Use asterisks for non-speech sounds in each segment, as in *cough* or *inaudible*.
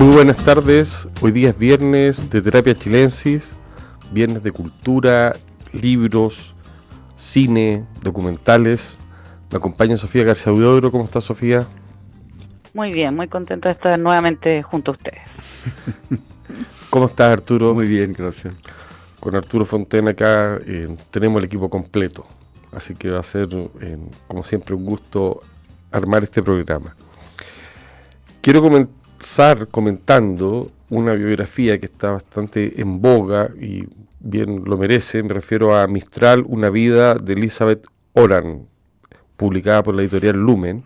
Muy buenas tardes, hoy día es viernes de Terapia Chilensis, viernes de cultura, libros, cine, documentales. Me acompaña Sofía García Udodro, ¿cómo está Sofía? Muy bien, muy contenta de estar nuevamente junto a ustedes. *laughs* ¿Cómo estás Arturo? Muy bien, gracias. Con Arturo Fontena acá eh, tenemos el equipo completo, así que va a ser, eh, como siempre, un gusto armar este programa. Quiero comenzar comentando una biografía que está bastante en boga y bien lo merece, me refiero a Mistral, una vida de Elizabeth Oran, publicada por la editorial Lumen.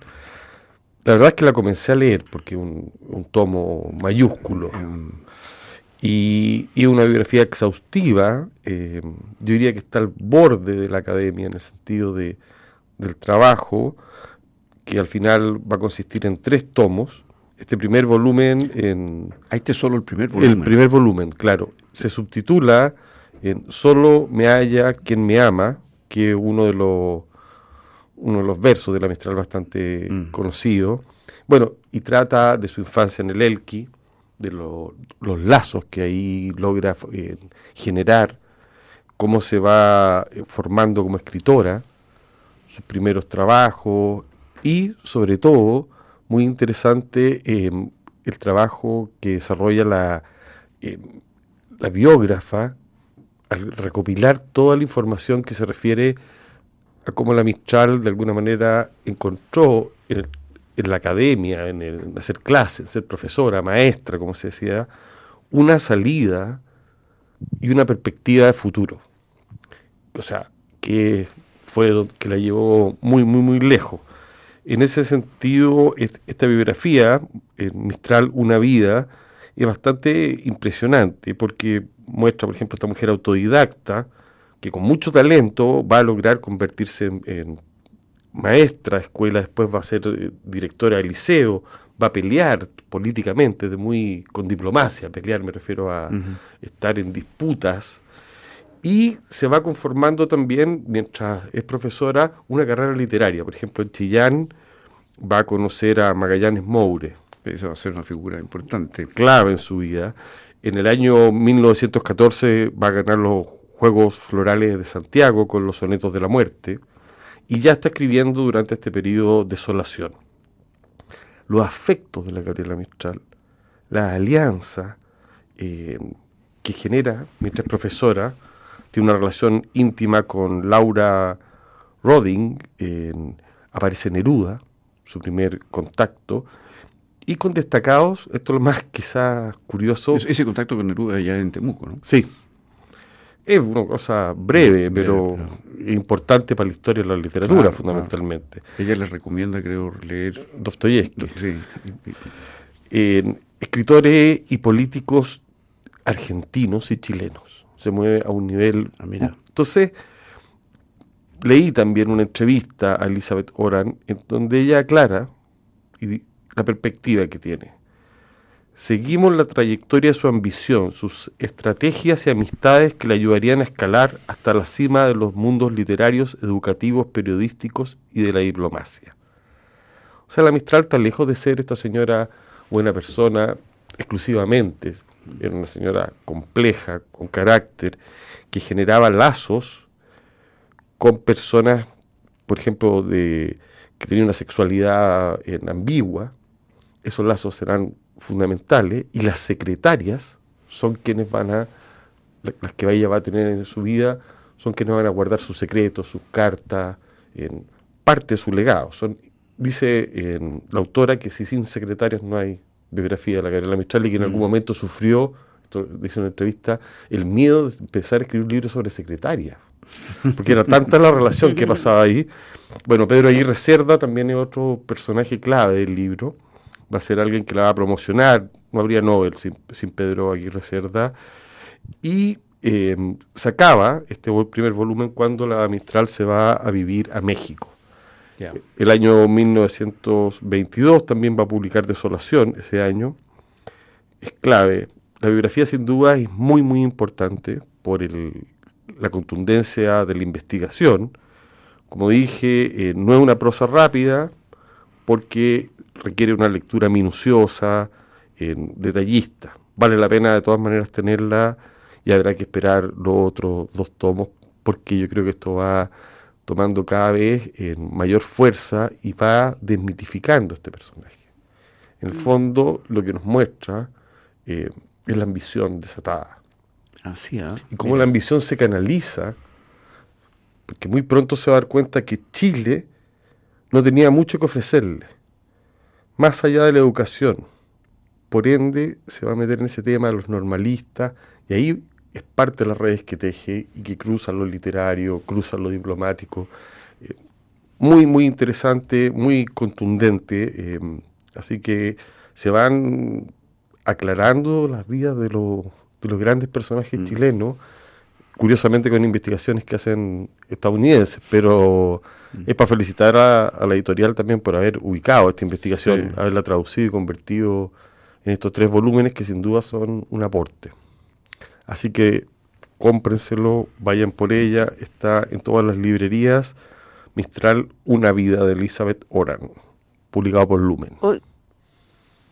La verdad es que la comencé a leer porque un, un tomo mayúsculo. Y, y una biografía exhaustiva, eh, yo diría que está al borde de la academia en el sentido de, del trabajo, que al final va a consistir en tres tomos. Este primer volumen en... Ahí este es solo el primer volumen. El primer volumen, claro. Se subtitula en Solo me halla quien me ama, que es uno de los, uno de los versos de la Mistral bastante Mm. conocido. Bueno, y trata de su infancia en el Elqui, de lo- los lazos que ahí logra eh, generar, cómo se va eh, formando como escritora, sus primeros trabajos y sobre todo, muy interesante, eh, el trabajo que desarrolla la, eh, la biógrafa al recopilar toda la información que se refiere a cómo la Mistral de alguna manera encontró en, el- la academia, en, el- en hacer clases, ser profesora, maestra, como se decía, una salida y una perspectiva de futuro. O sea, que fue que la llevó muy, muy, muy lejos. En ese sentido, es- esta biografía, en Mistral, Una Vida, es bastante impresionante porque muestra, por ejemplo, esta mujer autodidacta que con mucho talento va a lograr convertirse en, en maestra de escuela, después va a ser eh, directora de liceo, va a pelear políticamente, de muy con diplomacia, pelear me refiero a estar en disputas y se va conformando también, mientras es profesora, una carrera literaria. Por ejemplo, en Chillán va a conocer a Magallanes Moure, Esa va a ser una figura importante. clave en su vida. En el año 1914 va a ganar los Juegos Florales de Santiago con los Sonetos de la Muerte y ya está escribiendo durante este periodo Desolación. Los afectos de la Gabriela Mistral, la alianza eh, que genera mientras es profesora, tiene una relación íntima con Laura Roding, en- aparece Neruda, su primer contacto, y con destacados, esto es lo más quizás curioso, Es- ese contacto con Neruda ya en Temuco, ¿no? sí, es una cosa breve, pero pero- importante para la historia de la literatura, Claro, fundamentalmente. Ella les recomienda, creo, leer. Dostoyevsky. Sí. escritores y políticos argentinos y chilenos. Se mueve a un nivel... Ah, mira. Entonces, leí también una entrevista a Elizabeth Oran en donde ella aclara y la perspectiva que tiene. Seguimos la trayectoria de su ambición, sus estrategias y amistades que le ayudarían a escalar hasta la cima de los mundos literarios, educativos, periodísticos y de la diplomacia. O sea, la Mistral está lejos de ser esta señora buena persona exclusivamente. Era una señora compleja, con carácter, que generaba lazos con personas, por ejemplo, de, que tenían una sexualidad eh, ambigua. Esos lazos serán fundamentales y las secretarias son quienes van a, la- las que ella va a tener en su vida, son quienes van a guardar sus secretos, sus cartas, en parte de su legado. Dice en la autora que si sin secretarias no hay biografía de la Gabriela Mistral y que en algún momento sufrió, esto dice en una entrevista, el miedo de empezar a escribir un libro sobre secretarias. Porque era tanta la relación que pasaba ahí. Bueno, Pedro Aguirre Cerda también es otro personaje clave del libro. Va a ser alguien que la va a promocionar. No habría Nobel sin, sin Pedro Aguirre Cerda. Y eh, se acaba este primer volumen cuando la Mistral se va a vivir a México. El año 1922 también va a publicar Desolación ese año. Es clave. La biografía sin duda es muy, muy importante por el, la contundencia de la investigación. Como dije, eh, no es una prosa rápida porque requiere una lectura minuciosa, detallista. Vale la pena de todas maneras tenerla y habrá que esperar los otros dos tomos porque yo creo que esto va tomando cada vez mayor fuerza y va desmitificando este personaje. En el mm. fondo, lo que nos muestra eh, es la ambición desatada. Así, ¿ah? Y cómo la ambición se canaliza, porque muy pronto se va a dar cuenta que Chile no tenía mucho que ofrecerle, más allá de la educación. Por ende, se va a meter en ese tema de los normalistas, y ahí es parte de las redes que teje y que cruzan lo literario, cruzan lo diplomático. Eh, muy, muy interesante, muy contundente. Eh, así que se van aclarando las vidas de, los, de los grandes personajes mm. chilenos, curiosamente con investigaciones que hacen estadounidenses, pero mm. es para felicitar a, la editorial también por haber ubicado esta investigación, haberla traducido y convertido en estos tres volúmenes que sin duda son un aporte. Así que cómprenselo, vayan por ella, está en todas las librerías. Mistral, Una vida de Elizabeth Oran, publicado por Lumen.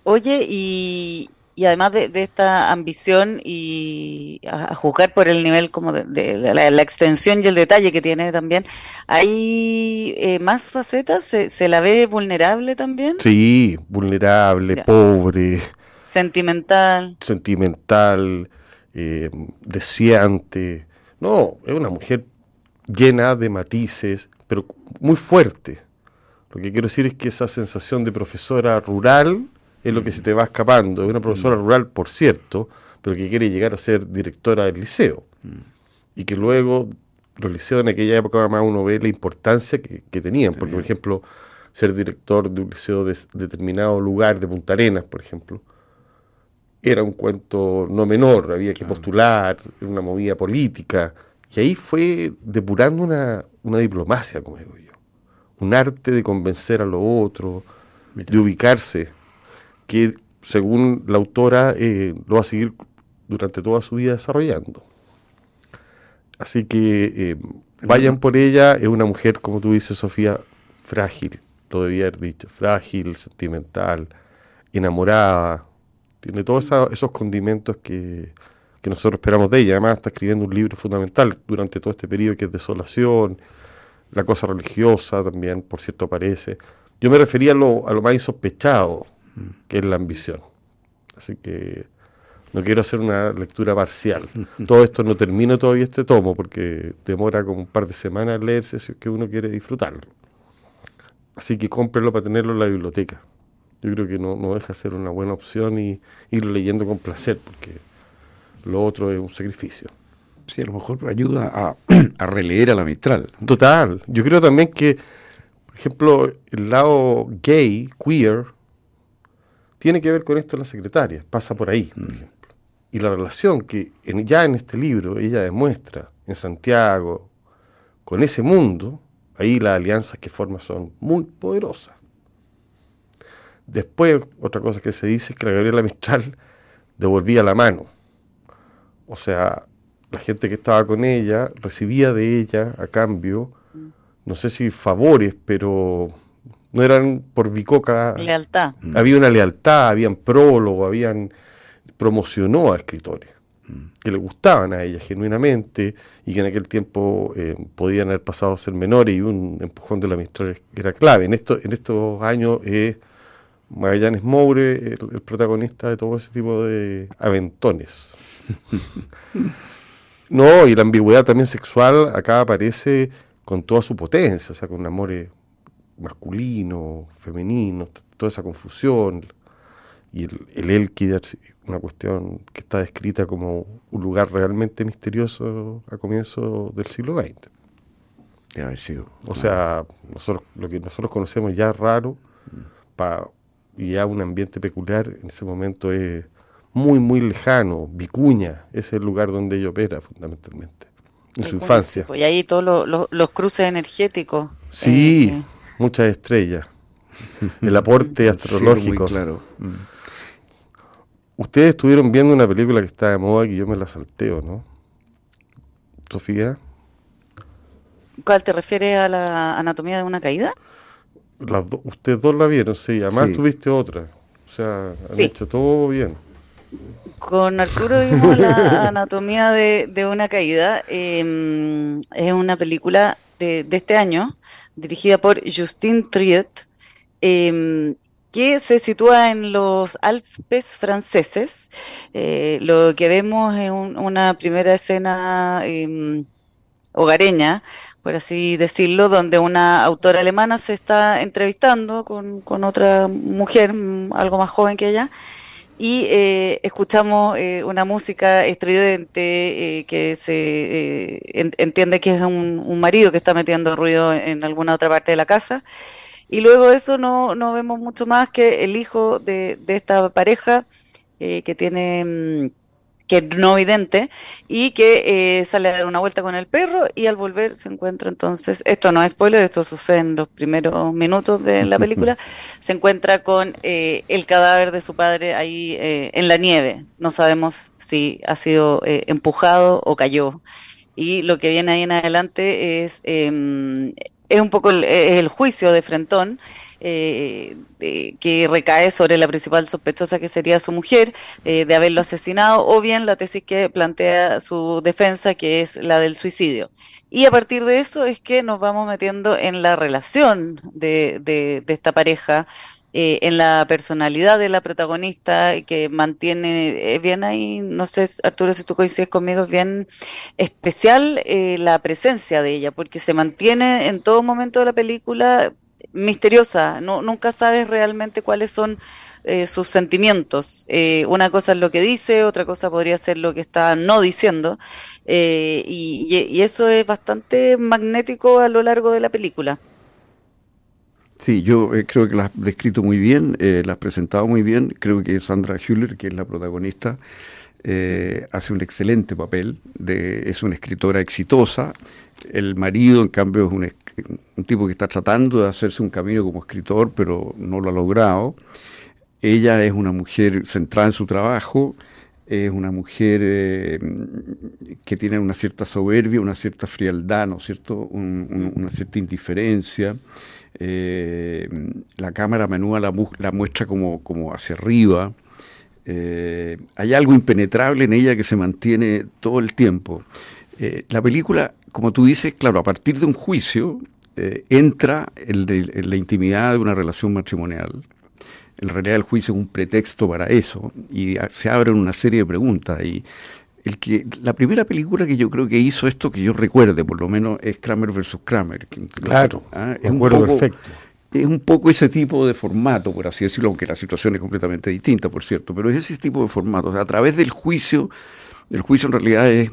oye, y, además de, esta ambición y a, juzgar por el nivel como de, la, extensión y el detalle que tiene también, ¿hay eh, más facetas? ¿Se, la ve vulnerable también? Sí, vulnerable, pobre. Sentimental. Sentimental eh, deseante. No, es una mujer llena de matices, pero muy fuerte. Lo que quiero decir es que esa sensación de profesora rural es lo que se te va escapando. Es una profesora rural, por cierto, pero que quiere llegar a ser directora del liceo. Y que luego los liceos en aquella época más uno ve la importancia que, tenían. Porque, por ejemplo, ser director de un liceo de determinado lugar, de Punta Arenas, por ejemplo, era un cuento no menor, había que postular, una movida política, y ahí fue depurando una, diplomacia, como digo yo, un arte de convencer a lo otro, de ubicarse, que según la autora eh, lo va a seguir durante toda su vida desarrollando. Así que eh, vayan por ella, es una mujer, como tú dices, Sofía, frágil, lo debía haber dicho, frágil, sentimental, enamorada, tiene todos esos condimentos que, nosotros esperamos de ella. Además está escribiendo un libro fundamental durante todo este periodo que es desolación, la cosa religiosa también, por cierto, aparece. Yo me refería a lo, a lo más insospechado, que es la ambición. Así que no quiero hacer una lectura parcial. *laughs* Todo esto no termina todavía este tomo, porque demora como un par de semanas leerse si es que uno quiere disfrutarlo. Así que cómprelo para tenerlo en la biblioteca yo creo que no, no deja de ser una buena opción y irlo leyendo con placer, porque lo otro es un sacrificio. Sí, a lo mejor ayuda a, *clears throat* a releer a la Mistral. Total. Yo creo también que, por ejemplo, el lado gay, queer, tiene que ver con esto de la secretaria, pasa por ahí, por mm. ejemplo. Y la relación que ya en este libro ella demuestra en Santiago con ese mundo, ahí las alianzas que forma son muy poderosas. Después, otra cosa que se dice es que la Gabriela Mistral devolvía la mano. O sea, la gente que estaba con ella recibía de ella a cambio, no sé si favores, pero no eran por bicoca. Lealtad. Mm. Había una lealtad, habían prólogo, habían promocionó a escritores mm. que le gustaban a ella genuinamente y que en aquel tiempo eh, podían haber pasado a ser menores y un empujón de la Mistral era clave. En, esto, en estos años es Magallanes Moure, el, protagonista de todo ese tipo de aventones. *laughs* no, y la ambigüedad también sexual acá aparece con toda su potencia, o sea, con un amor masculino, femenino, toda esa confusión. Y el, el una cuestión que está descrita como un lugar realmente misterioso a comienzos del siglo XX. Debe haber sido. O sea, nosotros, lo que nosotros conocemos ya raro, mm. para y ya un ambiente peculiar en ese momento es muy, muy lejano. Vicuña es el lugar donde ella opera fundamentalmente, en su infancia. Pues, y ahí todos los cruces energéticos. Sí, eh, muchas estrellas. *laughs* El aporte *laughs* astrológico. claro. Mm. Ustedes estuvieron viendo una película que está de moda que yo me la salteo, ¿no? Sofía. ¿Cuál te refiere a la anatomía de una caída? Ustedes dos la vieron, sí. Además tuviste otra. O sea, han hecho todo bien. Con Arturo vimos la *laughs* anatomía de, una caída. Em, es una película de, este año, dirigida por Justine Triet, em, que se sitúa en los Alpes franceses. Eh, lo que vemos es una primera escena em, hogareña, por así decirlo, donde una autora alemana se está entrevistando con, con otra mujer, mm, algo más joven que ella, y eh, escuchamos eh, una música estridente eh, que se entiende que es un, marido que está metiendo ruido en alguna otra parte de la casa. Y luego de eso no, no vemos mucho más que el hijo de, de esta pareja que tiene mm, que es no vidente y que eh, sale a dar una vuelta con el perro y al volver se encuentra entonces, esto no es spoiler, esto sucede en los primeros minutos de la película, *laughs* se encuentra con eh, el cadáver de su padre ahí eh, en la nieve. No sabemos si ha sido empujado o cayó. Y lo que viene ahí en adelante es, em, es un poco el juicio de Frentón eh, que recae sobre la principal sospechosa que sería su mujer eh, de haberlo asesinado o bien la tesis que plantea su defensa que es la del suicidio. Y a partir de eso es que nos vamos metiendo en la relación de, de, esta pareja, eh, en la personalidad de la protagonista que mantiene, bien ahí, no sé Arturo si tú coincides conmigo, es bien especial la presencia de ella, porque se mantiene en todo momento de la película misteriosa, no, nunca sabes realmente cuáles son eh, sus sentimientos. Eh, una cosa es lo que dice, otra cosa podría ser lo que está no diciendo, eh, y, eso es bastante magnético a lo largo de la película. Sí, yo creo que la has descrito muy bien, la has presentado muy bien. Creo que Sandra Hüller, que es la protagonista, hace un excelente papel. Es una escritora exitosa. El marido, en cambio, es un, tipo que está tratando de hacerse un camino como escritor, pero no lo ha logrado. Ella es una mujer centrada en su trabajo, es una mujer eh, que tiene una cierta soberbia, una cierta frialdad, ¿no cierto? una cierta indiferencia. Eh, la cámara menúa la, la muestra como, como hacia arriba. Eh, hay algo impenetrable en ella que se mantiene todo el tiempo. la película como tú dices, claro, a partir de un juicio eh, entra en, la intimidad de una relación matrimonial. En realidad el juicio es un pretexto para eso y se abren una serie de preguntas. Y el que, la primera película que yo creo que hizo esto, que yo recuerde por lo menos, es Kramer versus Kramer. claro, ¿ah? es un poco, perfecto. Es un poco ese tipo de formato, por así decirlo, aunque la situación es completamente distinta, por cierto, pero es ese tipo de formato. a través del juicio, el juicio en realidad es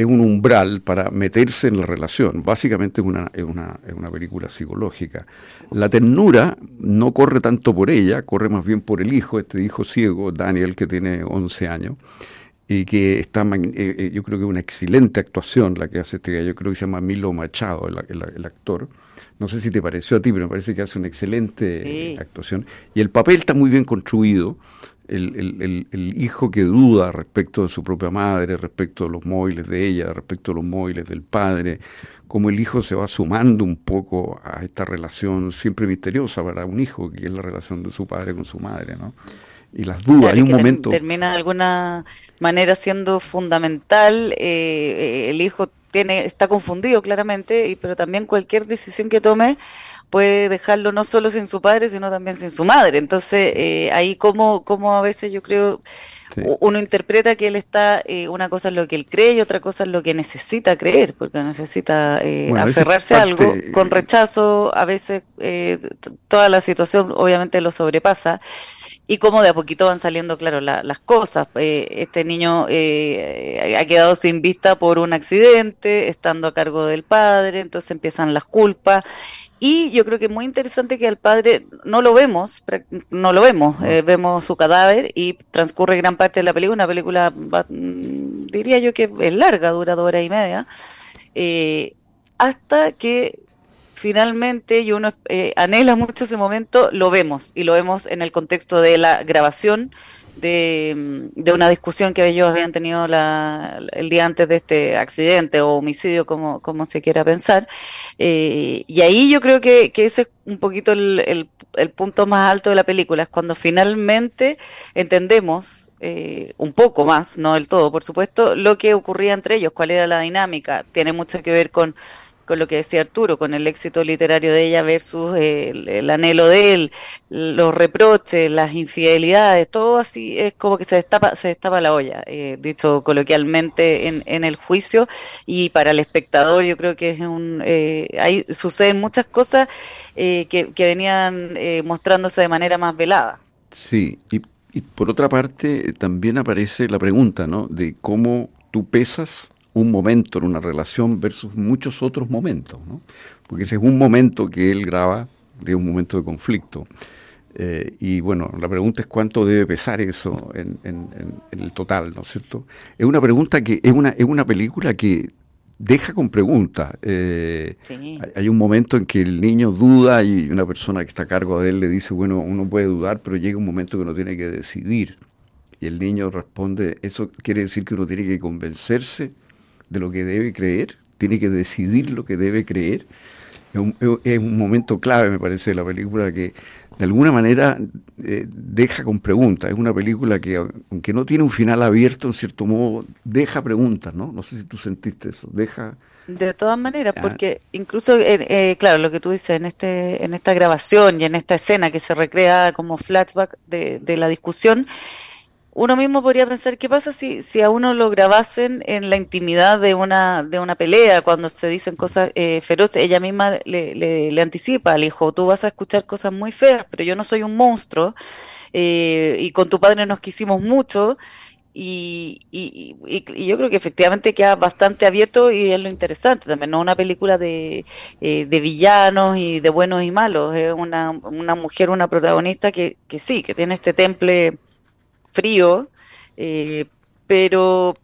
es un umbral para meterse en la relación. Básicamente es una, es una, es una película psicológica. La ternura no corre tanto por ella, corre más bien por el hijo, este hijo ciego, Daniel, que tiene 11 años, y que está, eh, eh, yo creo que es una excelente actuación la que hace este yo creo que se llama Milo Machado, el, actor. No sé si te pareció a ti, pero me parece que hace una excelente actuación. Y el papel está muy bien construido el, el, hijo que duda respecto de su propia madre, respecto de los móviles de ella, respecto de los móviles del padre, cómo el hijo se va sumando un poco a esta relación siempre misteriosa para un hijo, que es la relación de su padre con su madre, ¿no? Y las dudas, hay un momento... Termina de alguna manera siendo fundamental, eh, el hijo tiene, está confundido claramente, pero también cualquier decisión que tome puede dejarlo no solo sin su padre, sino también sin su madre. Entonces, eh, ahí como, como a veces yo creo, uno interpreta que él está, eh, una cosa es lo que él cree y otra cosa es lo que necesita creer, porque necesita eh, aferrarse a, algo con rechazo, a veces toda la situación obviamente lo sobrepasa. Y como de a poquito van saliendo, claro, las cosas. este niño ha quedado sin vista por un accidente, estando a cargo del padre, entonces empiezan las culpas y yo creo que es muy interesante que al padre no lo vemos, no lo vemos, eh, vemos su cadáver y transcurre gran parte de la película, una película, diría yo que es larga, dura dos horas y media, eh, hasta que finalmente, y uno eh, anhela mucho ese momento, lo vemos, y lo vemos en el contexto de la grabación de, de una discusión que ellos habían tenido la, el día antes de este accidente o homicidio, como, como se quiera pensar. Eh, y ahí yo creo que, que, ese es un poquito el, el, el, punto más alto de la película, es cuando finalmente entendemos eh, un poco más, no del todo, por supuesto, lo que ocurría entre ellos, cuál era la dinámica. Tiene mucho que ver con con lo que decía Arturo, con el éxito literario de ella versus el, anhelo de él, los reproches, las infidelidades, todo así es como que se destapa, se destapa la olla, eh, dicho coloquialmente en, en, el juicio, y para el espectador yo creo que es un, eh, ahí suceden muchas cosas eh, que, que, venían eh, mostrándose de manera más velada. Sí, y, y por otra parte también aparece la pregunta, ¿no? De cómo tú pesas un momento en una relación versus muchos otros momentos, ¿no? porque ese es un momento que él graba de un momento de conflicto. Eh, y bueno, la pregunta es cuánto debe pesar eso en, en, en, el total, ¿no es cierto? Es una pregunta que es una, es una película que deja con preguntas. Eh, sí. Hay un momento en que el niño duda y una persona que está a cargo de él le dice, bueno, uno puede dudar, pero llega un momento que uno tiene que decidir. Y el niño responde, eso quiere decir que uno tiene que convencerse de lo que debe creer, tiene que decidir lo que debe creer. Es un, es un momento clave, me parece, de la película que de alguna manera eh, deja con preguntas. Es una película que, aunque no tiene un final abierto, en cierto modo, deja preguntas, ¿no? No sé si tú sentiste eso, deja... De todas maneras, ah. porque incluso, eh, eh, claro, lo que tú dices en este en esta grabación y en esta escena que se recrea como flashback de, de la discusión, uno mismo podría pensar qué pasa si, si a uno lo grabasen en la intimidad de una, de una pelea, cuando se dicen cosas eh, feroces, ella misma le, le, le, anticipa al hijo, tú vas a escuchar cosas muy feas, pero yo no soy un monstruo, eh, y con tu padre nos quisimos mucho, y, y, y, yo creo que efectivamente queda bastante abierto y es lo interesante también, no una película de, eh, de villanos y de buenos y malos, es una, una mujer, una protagonista que, que sí, que tiene este temple frío, eh, pero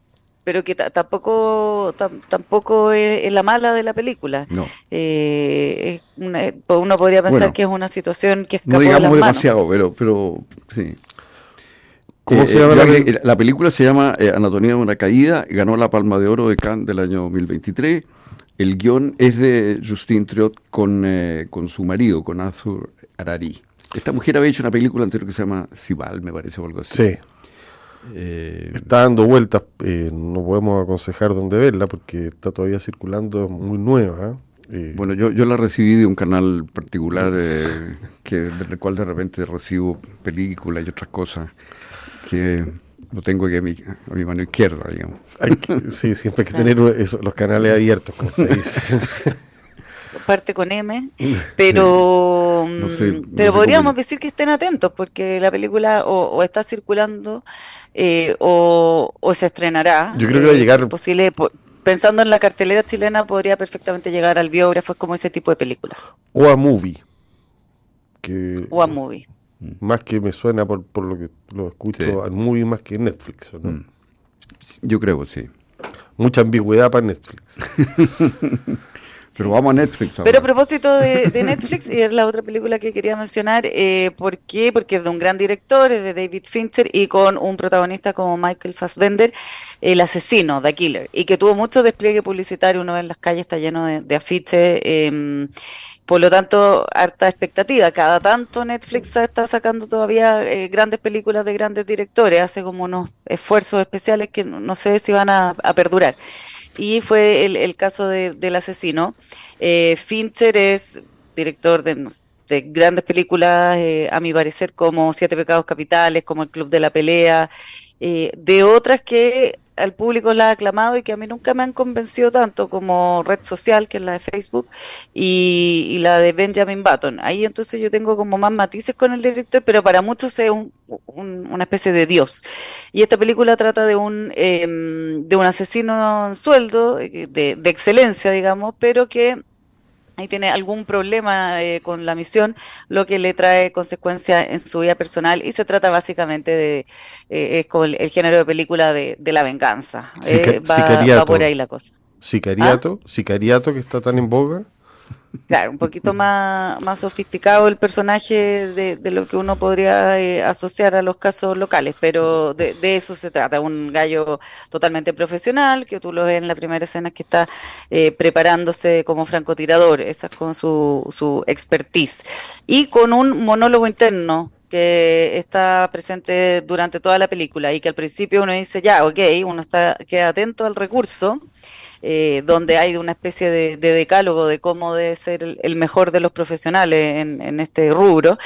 pero que tampoco tampoco es, la mala de la película. No. Eh, es una, uno podría pensar bueno, que es una situación que escapó no digamos de las demasiado, manos. pero pero sí. ¿Cómo eh, se llama eh, la, la, la, película? se llama eh, Anatomía de una caída, ganó la Palma de Oro de Cannes del año 2023. El guion es de Justine Triot con, eh, con su marido, con Arthur Arari. Esta mujer había hecho una película anterior que se llama Sibal, me parece, o algo así. Sí. Eh, está dando vueltas, eh, no podemos aconsejar dónde verla porque está todavía circulando, muy nueva. ¿eh? bueno, yo, yo la recibí de un canal particular eh, que, del cual de repente recibo películas y otras cosas que lo tengo aquí a mi, a mi mano izquierda, digamos. Que, sí, siempre hay que tener eso, los canales abiertos, como se dice. *laughs* parte con M, *laughs* pero, no sé, no pero podríamos cómo... decir que estén atentos porque la película o, o está circulando eh, o, o, se estrenará. Yo creo que va a llegar. Eh, posible, pensando en la cartelera chilena, podría perfectamente llegar al biógrafo, es como ese tipo de película. O a movie. Que, o a movie. Más que me suena por, por lo que lo escucho sí. al movie más que Netflix, ¿no? Mm. Yo creo que sí. Mucha ambigüedad para Netflix. *laughs* Pero vamos a Netflix. Ahora. Pero a propósito de, de, Netflix, y es la otra película que quería mencionar, eh, ¿por qué? Porque es de un gran director, es de David Fincher, y con un protagonista como Michael Fassbender, el asesino, The Killer, y que tuvo mucho despliegue publicitario, uno en las calles está lleno de, de afiches, eh, por lo tanto, harta expectativa. Cada tanto Netflix está sacando todavía eh, grandes películas de grandes directores, hace como unos esfuerzos especiales que no, sé si van a, a perdurar y fue el, el caso de, del asesino. Eh, Fincher es director de, de grandes películas, eh, a mi parecer, como Siete Pecados Capitales, como El Club de la Pelea, eh, de otras que al público la ha aclamado y que a mí nunca me han convencido tanto como Red Social, que es la de Facebook, y, la de Benjamin Button. Ahí entonces yo tengo como más matices con el director, pero para muchos es un, un, una especie de dios. Y esta película trata de un, eh, de un asesino en sueldo, de, de excelencia, digamos, pero que ahí tiene algún problema eh, con la misión, lo que le trae consecuencias en su vida personal y se trata básicamente de eh, es como el, el, género de película de, de la venganza. Eh, va, va, por ahí la cosa. Sicariato, ¿Ah? sicariato que está tan en boga. Claro, un poquito más, más sofisticado el personaje de, lo que uno podría eh, asociar a los casos locales, pero de, eso se trata, un gallo totalmente profesional, que tú lo ves en la primera escena que está eh, preparándose como francotirador, esa es con su, su expertise, y con un monólogo interno que está presente durante toda la película y que al principio uno dice, ya, ok, uno está, queda atento al recurso, eh, donde hay una especie de, decálogo de cómo debe ser el, mejor de los profesionales en, este rubro,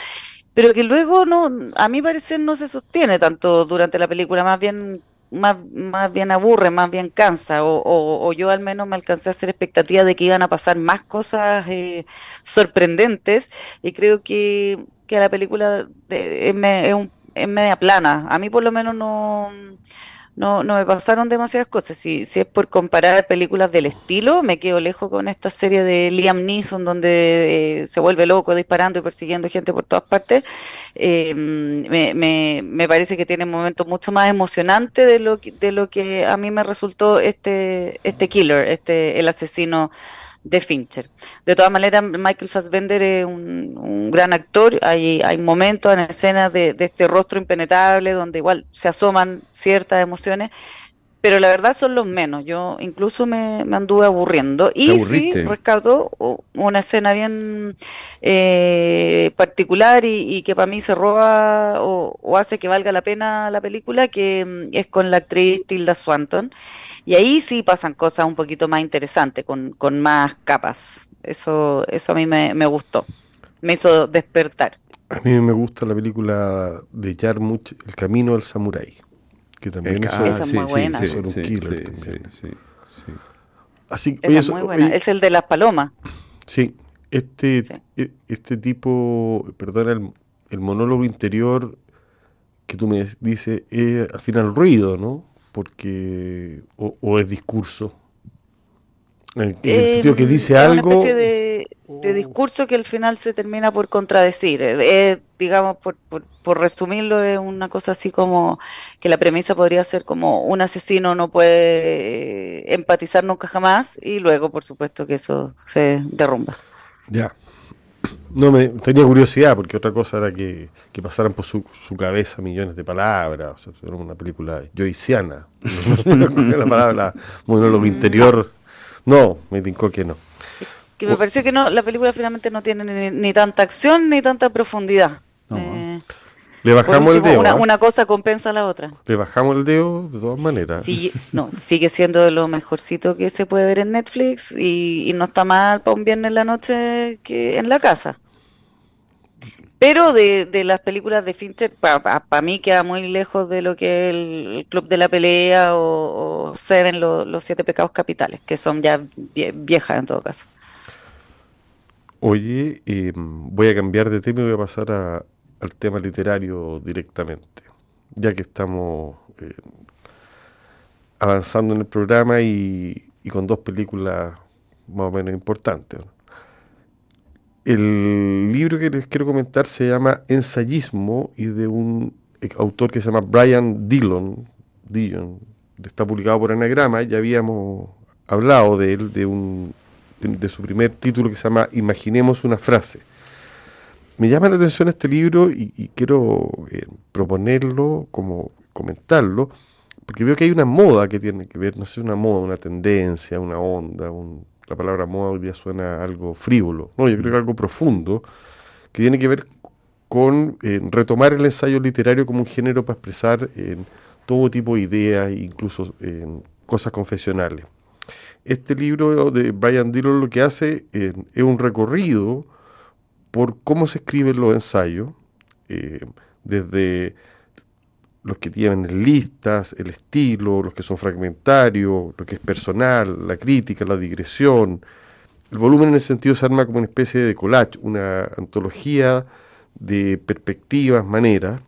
pero que luego no, a mi parecer no se sostiene tanto durante la película, más bien más, más bien aburre, más bien cansa, o, yo al menos me alcancé a hacer expectativa de que iban a pasar más cosas eh, sorprendentes y creo que, que la película es, es media plana. A mí por lo menos no no, no me pasaron demasiadas cosas. Si, si es por comparar películas del estilo, me quedo lejos con esta serie de Liam Neeson donde eh, se vuelve loco disparando y persiguiendo gente por todas partes. Eh, me, me, me, parece que tiene momentos mucho más emocionantes de lo que, de lo que a mí me resultó este, este killer, este el asesino de Fincher. De todas maneras, Michael Fassbender es un, gran actor, hay, hay momentos en escenas de, de este rostro impenetrable donde igual se asoman ciertas emociones, pero la verdad son los menos. Yo incluso me, anduve aburriendo. Y sí, rescato una escena bien eh, particular y, que para mí se roba o, o, hace que valga la pena la película, que mm, es con la actriz Tilda Swanton. Y ahí sí pasan cosas un poquito más interesantes, con, con más capas. Eso, eso a mí me, me gustó. Me hizo despertar. A mí me gusta la película de Jarmusch, El camino del samurái que también es, esa es muy buena. Sí, un killer también. Así, esa es muy buena. es el de las palomas. Sí, este, e, este tipo, perdona, el, el, monólogo interior que tú me dices es al final ruido, ¿no? Porque, o, o es discurso. En el, sentido que em, dice algo. Una especie de, de, discurso que al final se termina por contradecir. Es, digamos, por, por, por, resumirlo, es una cosa así como que la premisa podría ser como un asesino no puede eh, empatizar nunca jamás y luego, por supuesto, que eso se derrumba. Ya. No, me tenía curiosidad porque otra cosa era que, que pasaran por su, su, cabeza millones de palabras. O sea, era una película joyciana. *laughs* la palabra monólogo interior no, me dijo que no. Que me pareció que no, la película finalmente no tiene ni, tanta acción ni tanta profundidad. Eh, le bajamos el dedo. Una, ¿ah? una, cosa compensa a la otra. Le bajamos el dedo de todas maneras. Sigue, *laughs* no, sigue siendo de lo mejorcito que se puede ver en Netflix y, y no está mal para un viernes en la noche que en la casa. Pero de, de las películas de Fincher, para mí queda muy lejos de lo que es el, Club de la Pelea o, Seven, los Siete Pecados Capitales, que son ya viejas en todo caso. Oye, eh, voy a cambiar de tema y voy a pasar al tema literario directamente, ya que estamos eh, avanzando en el programa y, y, con dos películas más o menos importantes. El libro que les quiero comentar se llama Ensayismo y de un autor que se llama Brian Dillon. Dillon está publicado por Anagrama, ya habíamos hablado de él, de, un, de, su primer título que se llama Imaginemos una frase. Me llama la atención este libro y, quiero eh, proponerlo, como comentarlo, porque veo que hay una moda que tiene que ver, no sé, una moda, una tendencia, una onda, un, la palabra moda hoy día suena algo frívolo, no, yo creo que algo profundo, que tiene que ver con eh, retomar el ensayo literario como un género para expresar todo tipo de ideas, incluso cosas confesionales. Este libro de Brian Dillon lo que hace es un recorrido por cómo se escriben los ensayos, eh, desde los que tienen listas, el estilo, los que son fragmentarios, lo que es personal, la crítica, la digresión. El volumen en ese sentido se arma como una especie de collage, una antología de perspectivas, maneras.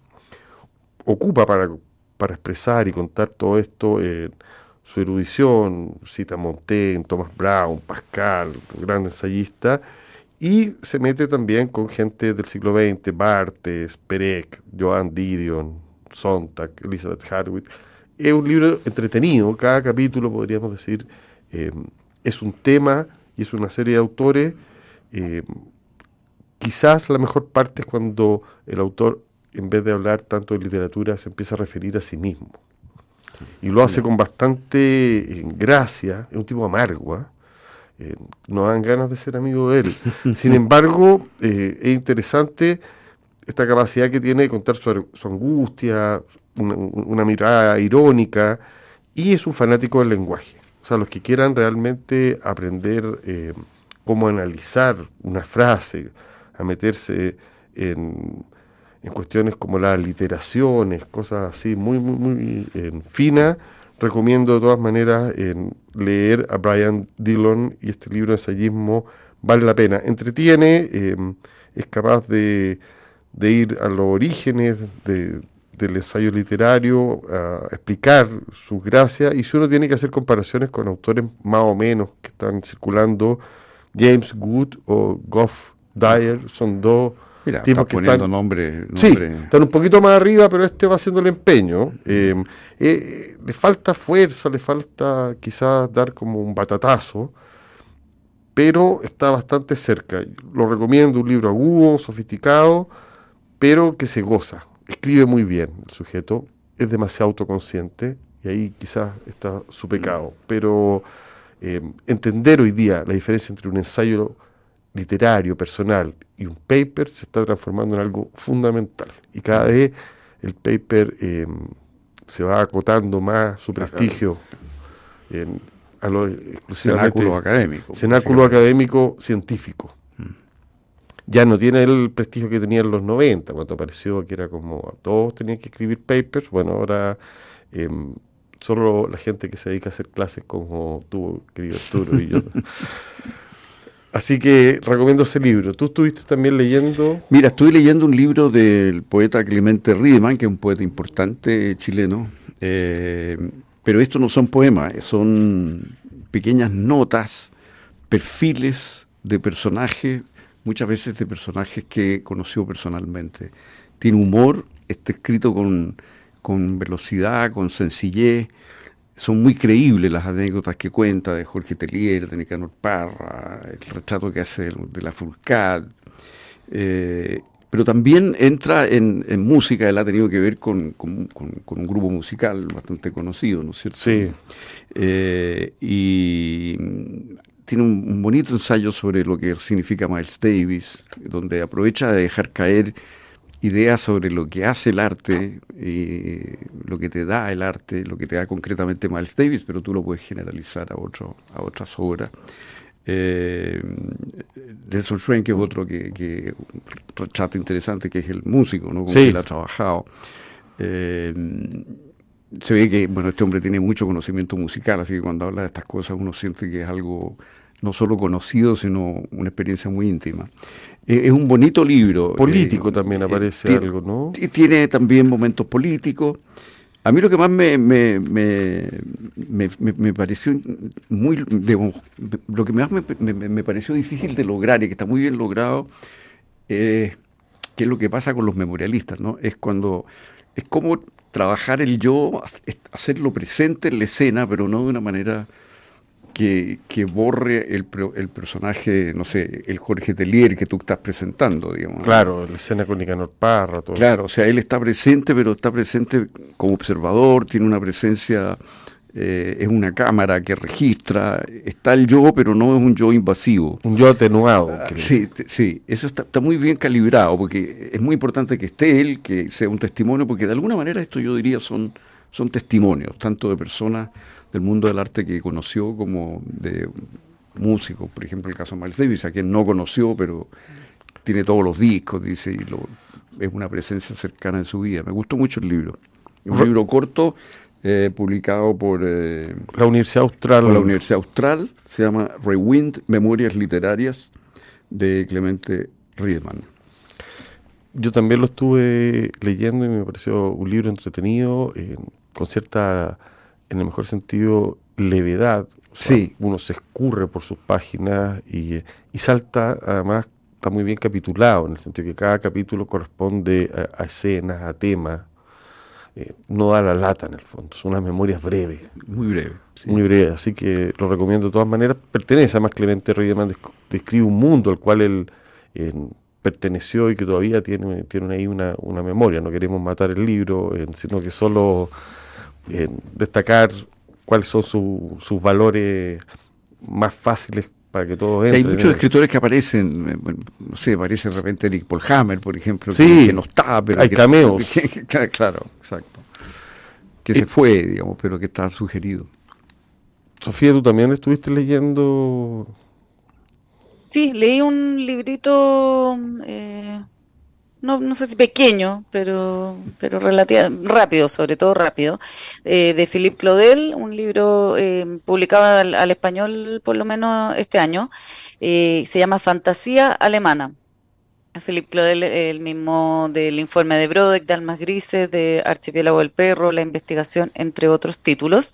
Ocupa para, para expresar y contar todo esto su erudición, cita Montaigne, Thomas Brown, Pascal, gran ensayista, y se mete también con gente del siglo XX, Barthes, Perec, Joan Didion, Sontag, Elizabeth Harwick. Es un libro entretenido, cada capítulo podríamos decir em, es un tema y es una serie de autores eh, quizás la mejor parte es cuando el autor, en vez de hablar tanto de literatura, se empieza a referir a sí mismo. Y lo hace con bastante eh, gracia, es un tipo amargo, ¿ah? eh, no dan ganas de ser amigo de él. *laughs* Sin embargo, es interesante esta capacidad que tiene de contar su, angustia, una, mirada irónica, y es un fanático del lenguaje. O sea, los que quieran realmente aprender eh, cómo analizar una frase, a meterse en, cuestiones como las literaciones, cosas así muy, muy, muy finas, recomiendo de todas maneras leer a Brian Dillon y este libro de ensayismo vale la pena. Entretiene, eh, es capaz de de ir a los orígenes del ensayo literario, a explicar sus gracias, y si uno tiene que hacer comparaciones con autores más o menos que están circulando, James Good o Goff Dyer, son dos tipos que están, nombre, Sí, están un poquito más arriba, pero este va haciendo el empeño. Eh, eh, le falta fuerza, le falta quizás dar como un batatazo, pero está bastante cerca. Lo recomiendo, un libro agudo, sofisticado, pero que se goza. Escribe muy bien el sujeto, es demasiado autoconsciente y ahí quizás está su pecado. Pero eh, entender hoy día la diferencia entre un ensayo literario, personal y un paper se está transformando en algo fundamental. Y cada vez el paper eh, se va acotando más su prestigio en, a lo exclusivamente cenáculo académico. Cenáculo académico científico ya no tiene el prestigio que tenía en los 90, cuando apareció que era como todos tenían que escribir papers, bueno, ahora em, solo la gente que se dedica a hacer clases como tú, querido Arturo y yo. *laughs* Así que recomiendo ese libro. ¿Tú estuviste también leyendo? Mira, estuve leyendo un libro del poeta Clemente Riedemann, que es un poeta importante chileno, eh, pero estos no son poemas, son pequeñas notas, perfiles de personajes muchas veces de personajes que conoció personalmente. Tiene humor, está escrito con, velocidad, con sencillez. Son muy creíbles las anécdotas que cuenta de Jorge Telier, de Nicanor Parra, el retrato que hace de la Furcat. Eh, pero también entra en, música, él ha tenido que ver con, un grupo musical bastante conocido, ¿no es cierto? Sí. Eh, y tiene un, bonito ensayo sobre lo que significa Miles Davis, donde aprovecha de dejar caer ideas sobre lo que hace el arte, y lo que te da el arte, lo que te da concretamente Miles Davis, pero tú lo puedes generalizar a, otro, a otras obras. Eh, Nelson Schwen, que es otro que, que retrato interesante, que es el músico, ¿no? Con él ha trabajado. Eh, se ve que bueno este hombre tiene mucho conocimiento musical, así que cuando habla de estas cosas uno siente que es algo no solo conocido, sino una experiencia muy íntima. Eh, es un bonito libro. Político eh, también eh, aparece algo, ¿no? Tiene también momentos políticos. A mí lo que más me, me, me, me pareció muy, lo que más me, pareció difícil de lograr y que está muy bien logrado, eh, que es lo que pasa con los memorialistas, ¿no? Es cuando, es como trabajar el yo, hacerlo presente en la escena, pero no de una manera que, borre el, el, personaje, no sé, el Jorge Telier que tú estás presentando, digamos. Claro, la escena con Nicanor Parra, todo Claro, o sea, él está presente, pero está presente como observador, tiene una presencia, eh, es una cámara que registra, está el yo, pero no es un yo invasivo. Un yo atenuado. Ah, sí, sí, eso está, está muy bien calibrado, porque es muy importante que esté él, que sea un testimonio, porque de alguna manera esto yo diría son, son testimonios, tanto de personas del mundo del arte que conoció como de músicos, por ejemplo el caso de Miles Davis, a quien no conoció, pero tiene todos los discos, dice, y lo, es una presencia cercana en su vida. Me gustó mucho el libro. Un libro corto, eh, publicado por eh, la Universidad Austral. la Universidad Austral, se llama Rewind, Memorias Literarias, de Clemente Riedemann. Yo también lo estuve leyendo y me pareció un libro entretenido, eh, con cierta en el mejor sentido, levedad. sí. Uno se escurre por sus páginas y, salta, además, está muy bien capitulado, en el sentido que cada capítulo corresponde a, escenas, a temas. eh, no da la lata en el fondo, son unas memorias breves. Muy breves. Muy breves, así que lo recomiendo de todas maneras. Pertenece, además Clemente Reydeman describe un mundo al cual él perteneció y que todavía tiene, tiene ahí una, una memoria. No queremos matar el libro, sino que solo destacar cuáles son sus valores más fáciles para que todos hay muchos escritores que aparecen, eh, no sé, aparece de repente Eric Paul Hammer, por ejemplo, que, no está, pero hay cameos. *laughs* claro, exacto. Que se fue, digamos, pero que está sugerido. Sofía, ¿tú también estuviste leyendo? Sí, leí un librito eh, no, no sé si pequeño, pero, pero relativamente rápido, sobre todo rápido, eh, de Philippe Claudel, un libro eh, publicado al, español por lo menos este año, eh, se llama Fantasía Alemana. Philip Claudel, el mismo del informe de Brodeck, de Almas Grises, de Archipiélago del Perro, La Investigación, entre otros títulos.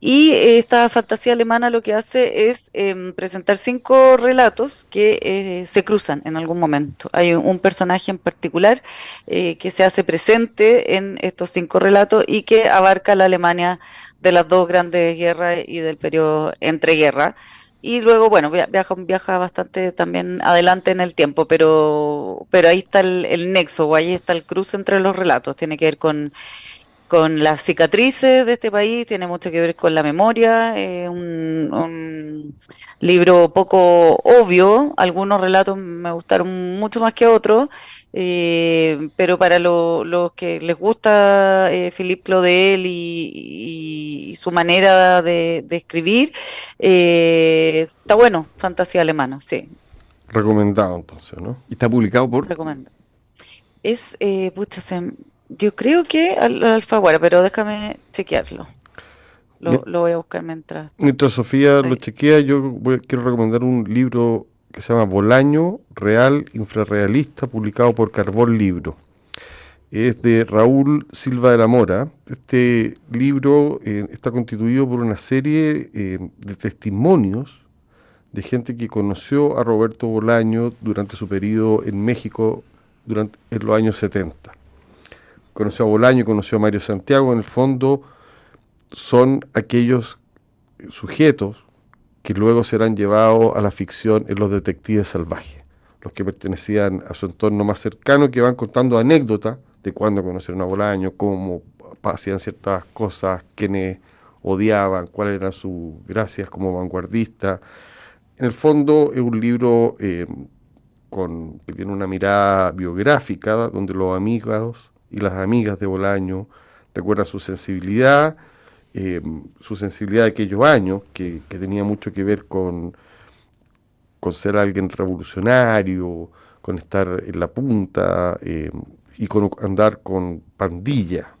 Y esta fantasía alemana lo que hace es em, presentar cinco relatos que eh, se cruzan en algún momento. Hay un personaje en particular eh, que se hace presente en estos cinco relatos y que abarca la Alemania de las dos grandes guerras y del periodo entre guerras y luego, bueno, viaja, viaja bastante también adelante en el tiempo, pero, pero ahí está el, nexo, o ahí está el cruce entre los relatos, tiene que ver con, con las cicatrices de este país, tiene mucho que ver con la memoria, un, un, libro poco obvio, algunos relatos me gustaron mucho más que otros, eh, pero para los que les gusta eh, Philippe Claudel y, y, su manera de, escribir, eh, está bueno, Fantasía Alemana, sí. Recomendado entonces, ¿no? ¿Y está publicado por? Recomendado. Es, eh, pucha, yo creo que al, Alfaguara, pero déjame chequearlo. Lo, voy a buscar mientras. Mientras Sofía lo chequea, yo quiero recomendar un libro que se llama Bolaño Real Infrarrealista, publicado por Carbón Libro. Es de Raúl Silva de la Mora. Este libro eh, está constituido por una serie eh, de testimonios de gente que conoció a Roberto Bolaño durante su periodo en México durante, en los años 70. Conoció a Bolaño, conoció a Mario Santiago, en el fondo son aquellos sujetos que luego serán llevados a la ficción en Los Detectives Salvajes, los que pertenecían a su entorno más cercano, que van contando anécdotas de cuándo conocieron a Bolaño, cómo hacían ciertas cosas, quiénes odiaban, cuáles eran sus gracias como vanguardista. En el fondo es un libro eh, con, que tiene una mirada biográfica, donde los amigos y las amigas de Bolaño recuerdan su sensibilidad, eh, su sensibilidad de aquellos años, que, tenía mucho que ver con, con ser alguien revolucionario, con estar en la punta eh, y con andar con pandilla.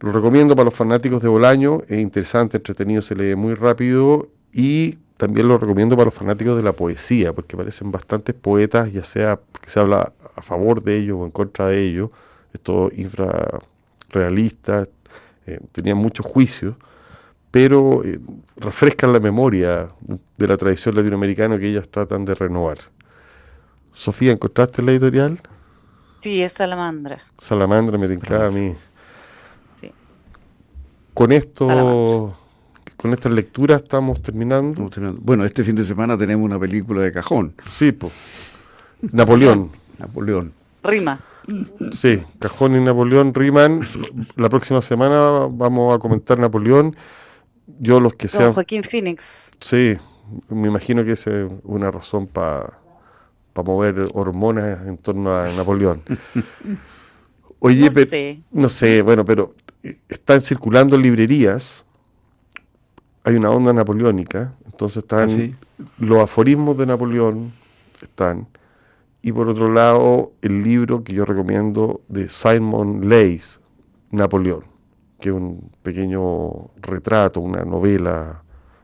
Lo recomiendo para los fanáticos de Bolaño, es interesante, entretenido, se lee muy rápido y también lo recomiendo para los fanáticos de la poesía, porque parecen bastantes poetas, ya sea que se habla a favor de ellos o en contra de ellos, estos infrarrealistas, eh, tenían muchos juicios, pero eh, refrescan la memoria de la tradición latinoamericana que ellas tratan de renovar. Sofía, ¿encontraste la editorial? Sí, es Salamandra. Salamandra me tincaba a mí. Sí. Con esto, con estas lecturas estamos terminando. Bueno, este fin de semana tenemos una película de cajón. Sí, pues. Napoleón. *laughs* Napoleón. Rima. Sí, Cajón y Napoleón riman. La próxima semana vamos a comentar Napoleón. Yo los que sean... Joaquín Phoenix. Sí, me imagino que es una razón para mover hormonas en torno a Napoleón. *laughs* Oye, no, sé. no sé, bueno, pero eh, están circulando librerías. Hay una onda napoleónica, entonces están ¿Ah, los aforismos de Napoleón, están y por otro lado, el libro que yo recomiendo de Simon Leys, Napoleón, que es un pequeño retrato, una novela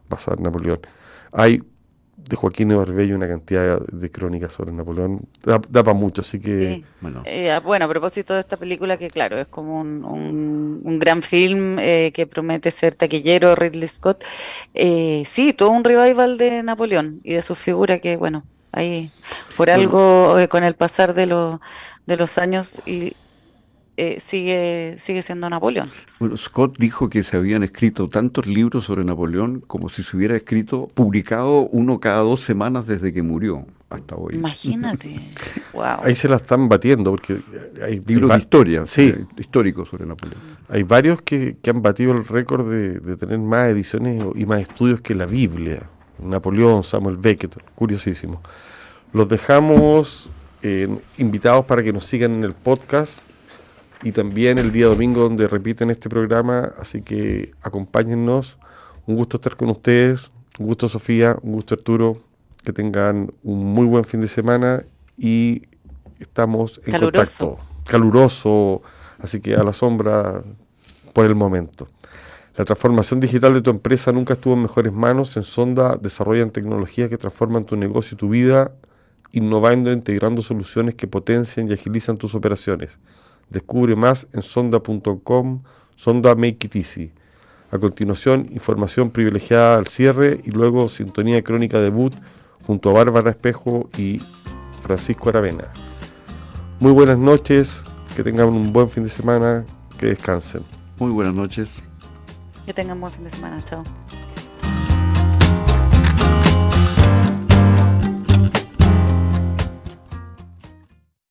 basada en Napoleón. Hay de Joaquín de Barbello una cantidad de crónicas sobre Napoleón. Da, para mucho, así que... Bueno. Eh, bueno. a propósito de esta película, que claro, es como un, gran film eh, que promete ser taquillero, Ridley Scott. Eh, sí, todo un revival de Napoleón y de su figura que, bueno, Ahí, por algo, eh, con el pasar de, de los años y eh, sigue, sigue siendo Napoleón. Bueno, Scott dijo que se habían escrito tantos libros sobre Napoleón como si se hubiera escrito, publicado uno cada dos semanas desde que murió hasta hoy. Imagínate. *laughs* wow. Ahí se la están batiendo porque hay libros de historia, sí. Eh, históricos sobre Napoleón. Hay varios que, que han batido el récord de, de, tener más ediciones y más estudios que la Biblia. Napoleón, Samuel Beckett, curiosísimo. Los dejamos eh, invitados para que nos sigan en el podcast y también el día domingo donde repiten este programa, así que acompáñennos. Un gusto estar con ustedes, un gusto Sofía, un gusto Arturo, que tengan un muy buen fin de semana y estamos en Caluroso. contacto. Caluroso, así que a la sombra por el momento. La transformación digital de tu empresa nunca estuvo en mejores manos. En Sonda desarrollan tecnologías que transforman tu negocio y tu vida, innovando e integrando soluciones que potencian y agilizan tus operaciones. Descubre más en sonda.com, Sonda Make It Easy. A continuación, información privilegiada al cierre y luego sintonía crónica debut junto a Bárbara Espejo y Francisco Aravena. Muy buenas noches, que tengan un buen fin de semana, que descansen. Muy buenas noches. Que tengan buen fin de semana. Chao.